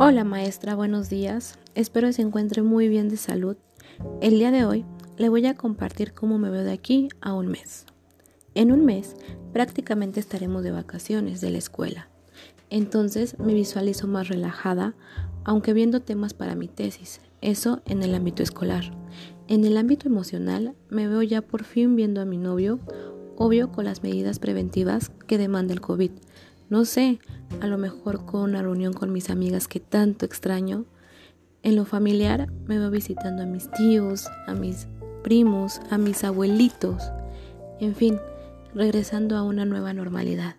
Hola maestra, buenos días. Espero se encuentre muy bien de salud. El día de hoy le voy a compartir cómo me veo de aquí a un mes. En un mes prácticamente estaremos de vacaciones de la escuela. Entonces me visualizo más relajada, aunque viendo temas para mi tesis, eso en el ámbito escolar. En el ámbito emocional me veo ya por fin viendo a mi novio, obvio con las medidas preventivas que demanda el COVID no sé, a lo mejor con una reunión con mis amigas que tanto extraño. En lo familiar me voy visitando a mis tíos, a mis primos, a mis abuelitos. En fin, regresando a una nueva normalidad.